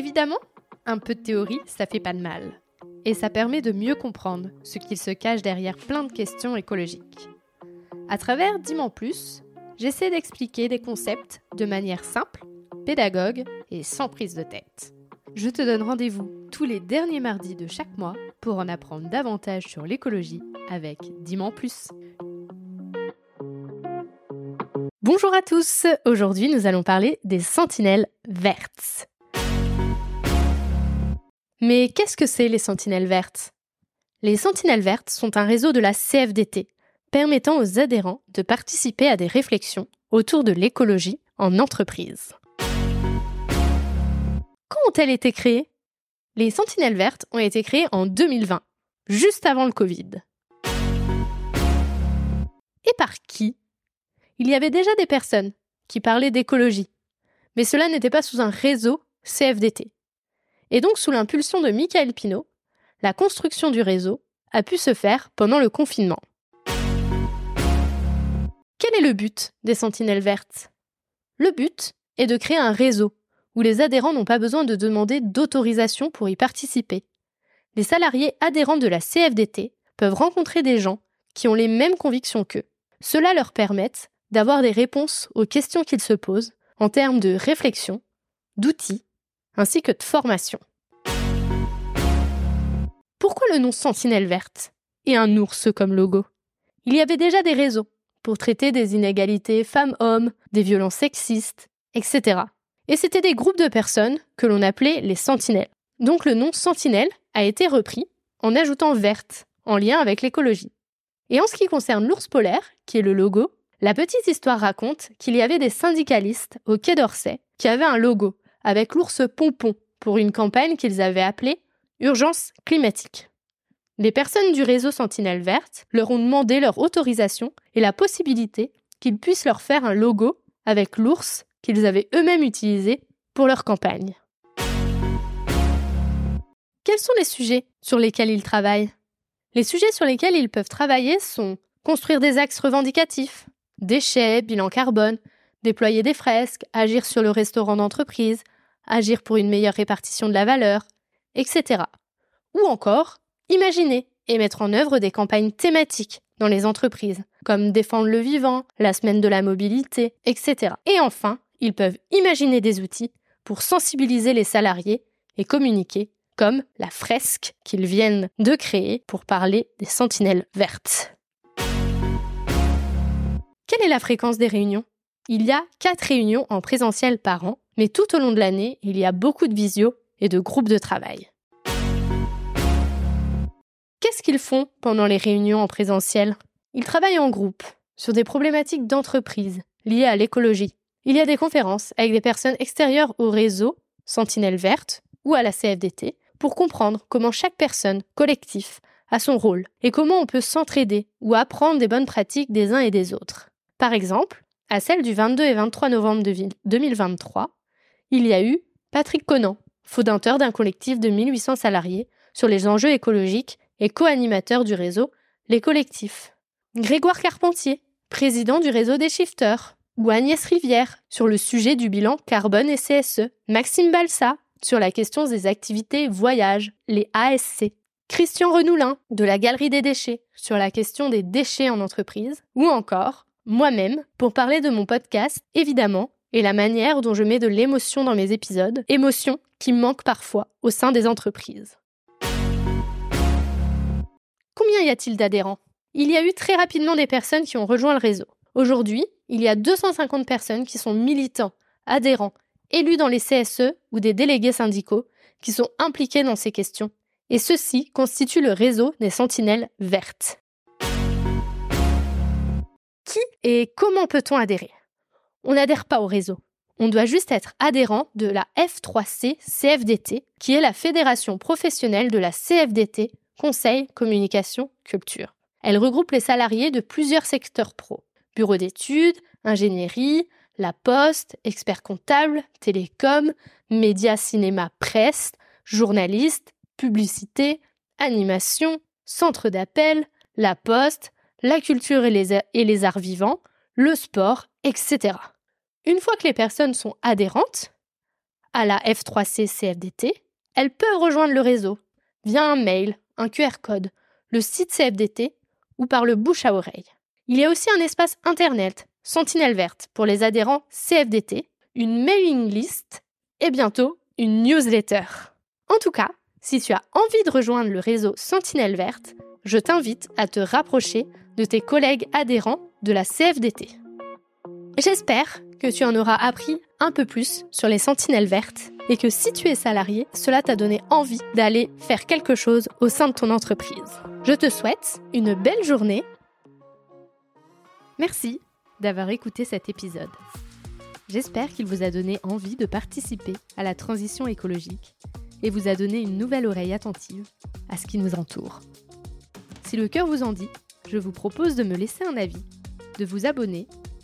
Évidemment, un peu de théorie, ça fait pas de mal. Et ça permet de mieux comprendre ce qu'il se cache derrière plein de questions écologiques. À travers Diman Plus, j'essaie d'expliquer des concepts de manière simple, pédagogue et sans prise de tête. Je te donne rendez-vous tous les derniers mardis de chaque mois pour en apprendre davantage sur l'écologie avec Diman Plus. Bonjour à tous, aujourd'hui nous allons parler des sentinelles vertes. Mais qu'est-ce que c'est les sentinelles vertes? Les sentinelles vertes sont un réseau de la CFDT permettant aux adhérents de participer à des réflexions autour de l'écologie en entreprise. Quand ont-elles été créées? Les sentinelles vertes ont été créées en 2020, juste avant le Covid. Et par qui? Il y avait déjà des personnes qui parlaient d'écologie, mais cela n'était pas sous un réseau CFDT. Et donc sous l'impulsion de Michael Pinault, la construction du réseau a pu se faire pendant le confinement. Quel est le but des sentinelles vertes? Le but est de créer un réseau où les adhérents n'ont pas besoin de demander d'autorisation pour y participer. Les salariés adhérents de la CFDT peuvent rencontrer des gens qui ont les mêmes convictions qu'eux. Cela leur permet d'avoir des réponses aux questions qu'ils se posent en termes de réflexion, d'outils, ainsi que de formation. Pourquoi le nom Sentinelle verte et un ours comme logo? Il y avait déjà des réseaux pour traiter des inégalités femmes-hommes, des violences sexistes, etc. Et c'était des groupes de personnes que l'on appelait les sentinelles. Donc le nom sentinelle a été repris en ajoutant verte, en lien avec l'écologie. Et en ce qui concerne l'ours polaire, qui est le logo, la petite histoire raconte qu'il y avait des syndicalistes au Quai d'Orsay qui avaient un logo avec l'ours pompon pour une campagne qu'ils avaient appelée Urgence climatique. Les personnes du réseau Sentinelle Verte leur ont demandé leur autorisation et la possibilité qu'ils puissent leur faire un logo avec l'ours qu'ils avaient eux-mêmes utilisé pour leur campagne. Quels sont les sujets sur lesquels ils travaillent? Les sujets sur lesquels ils peuvent travailler sont construire des axes revendicatifs, déchets, bilan carbone, déployer des fresques, agir sur le restaurant d'entreprise, agir pour une meilleure répartition de la valeur, etc. Ou encore, imaginer et mettre en œuvre des campagnes thématiques dans les entreprises, comme défendre le vivant, la semaine de la mobilité, etc. Et enfin, ils peuvent imaginer des outils pour sensibiliser les salariés et communiquer, comme la fresque qu'ils viennent de créer pour parler des sentinelles vertes. Quelle est la fréquence des réunions? Il y a 4 réunions en présentiel par an, mais tout au long de l'année, il y a beaucoup de visio et de groupes de travail. Qu'est-ce qu'ils font pendant les réunions en présentiel? Ils travaillent en groupe sur des problématiques d'entreprise liées à l'écologie. Il y a des conférences avec des personnes extérieures au réseau Sentinelle Verte ou à la CFDT pour comprendre comment chaque personne, collectif, a son rôle et comment on peut s'entraider ou apprendre des bonnes pratiques des uns et des autres. Par exemple, à celle du 22 et 23 novembre 2023, il y a eu Patrick Conan, fondateur d'un collectif de 1800 salariés sur les enjeux écologiques et co-animateur du réseau Les Collectifs. Grégoire Carpentier, président du réseau des shifters, ou Agnès Rivière sur le sujet du bilan carbone et CSE. Maxime Balsa sur la question des activités voyage, les ASC. Christian Renoulin de la Galerie des déchets sur la question des déchets en entreprise, ou encore moi-même pour parler de mon podcast, évidemment, et la manière dont je mets de l'émotion dans mes épisodes, émotion qui manque parfois au sein des entreprises. Combien y a-t-il d'adhérents? Il y a eu très rapidement des personnes qui ont rejoint le réseau. Aujourd'hui, il y a 250 personnes qui sont militants, adhérents, élus dans les CSE ou des délégués syndicaux qui sont impliqués dans ces questions. Et ceci constitue le réseau des sentinelles vertes qui et comment peut-on adhérer? On n'adhère pas au réseau. On doit juste être adhérent de la F3C CFDT, qui est la fédération professionnelle de la CFDT, Conseil, Communication, Culture. Elle regroupe les salariés de plusieurs secteurs pro. Bureau d'études, ingénierie, la poste, experts comptables, télécom, médias, cinéma, presse, journalistes, publicité, animation, centre d'appel, la poste, la culture et les, arts vivants, le sport, etc. Une fois que les personnes sont adhérentes, à la F3C CFDT, elles peuvent rejoindre le réseau via un mail, un QR code, le site CFDT ou par le bouche à oreille. Il y a aussi un espace internet, Sentinelle Verte, pour les adhérents CFDT, une mailing list et bientôt une newsletter. En tout cas, si tu as envie de rejoindre le réseau Sentinelle Verte, je t'invite à te rapprocher de tes collègues adhérents de la CFDT. J'espère que tu en auras appris un peu plus sur les sentinelles vertes et que si tu es salarié, cela t'a donné envie d'aller faire quelque chose au sein de ton entreprise. Je te souhaite une belle journée. Merci d'avoir écouté cet épisode. J'espère qu'il vous a donné envie de participer à la transition écologique et vous a donné une nouvelle oreille attentive à ce qui nous entoure. Si le cœur vous en dit, je vous propose de me laisser un avis, de vous abonner